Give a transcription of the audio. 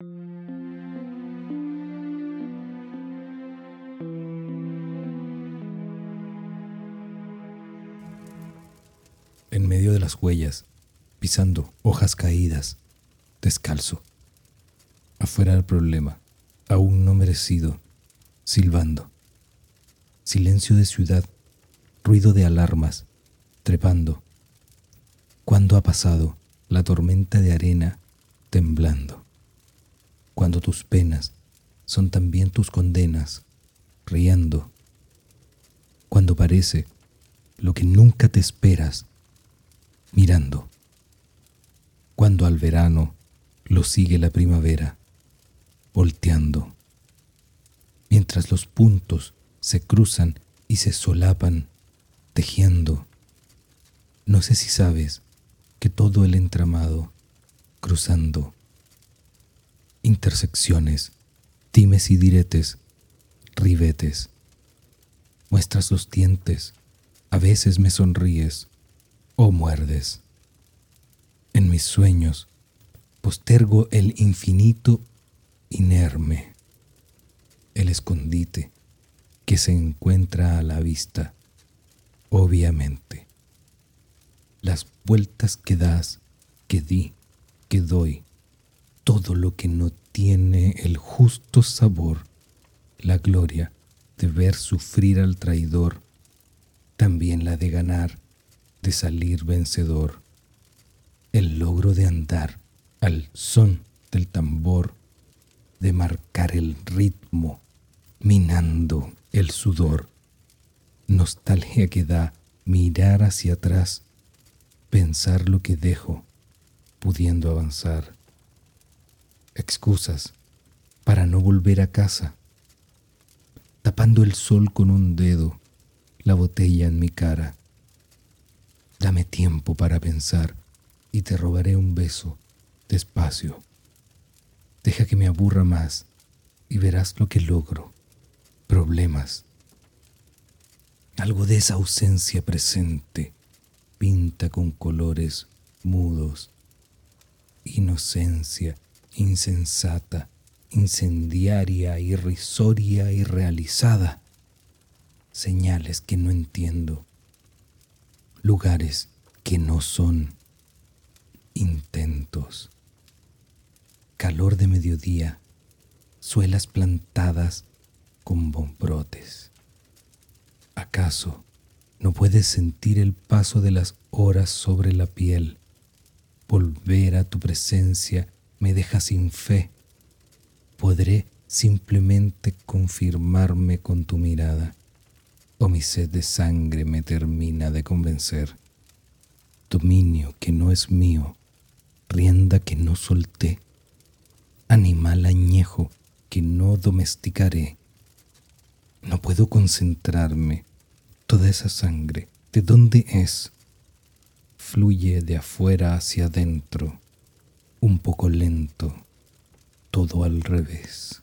En medio de las huellas, pisando hojas caídas, descalzo. Afuera del problema, aún no merecido, silbando. Silencio de ciudad, ruido de alarmas, trepando. Cuando ha pasado la tormenta de arena temblando? Cuando tus penas son también tus condenas, riendo. Cuando parece lo que nunca te esperas, mirando. Cuando al verano lo sigue la primavera, volteando. Mientras los puntos se cruzan y se solapan, tejiendo. No sé si sabes que todo el entramado, cruzando, intersecciones, times y diretes, ribetes, muestras los dientes, a veces me sonríes o muerdes. En mis sueños postergo el infinito inerme, el escondite que se encuentra a la vista, obviamente. Las vueltas que das, que di, que doy, todo lo que no tiene el justo sabor, la gloria de ver sufrir al traidor, también la de ganar, de salir vencedor, el logro de andar al son del tambor, de marcar el ritmo, minando el sudor, nostalgia que da mirar hacia atrás, pensar lo que dejo, pudiendo avanzar, excusas para no volver a casa, tapando el sol con un dedo, la botella en mi cara. Dame tiempo para pensar y te robaré un beso despacio. Deja que me aburra más y verás lo que logro. Problemas. Algo de esa ausencia presente pinta con colores mudos. Inocencia insensata, incendiaria, irrisoria, irrealizada. Señales que no entiendo. Lugares que no son. Intentos calor de mediodía, suelas plantadas con bombrotes. ¿Acaso no puedes sentir el paso de las horas sobre la piel? Volver a tu presencia me deja sin fe. ¿Podré simplemente confirmarme con tu mirada? ¿O mi sed de sangre me termina de convencer? Dominio que no es mío, rienda que no solté animal añejo que no domesticaré. No puedo concentrarme. Toda esa sangre, ¿de dónde es? Fluye de afuera hacia adentro, un poco lento, todo al revés.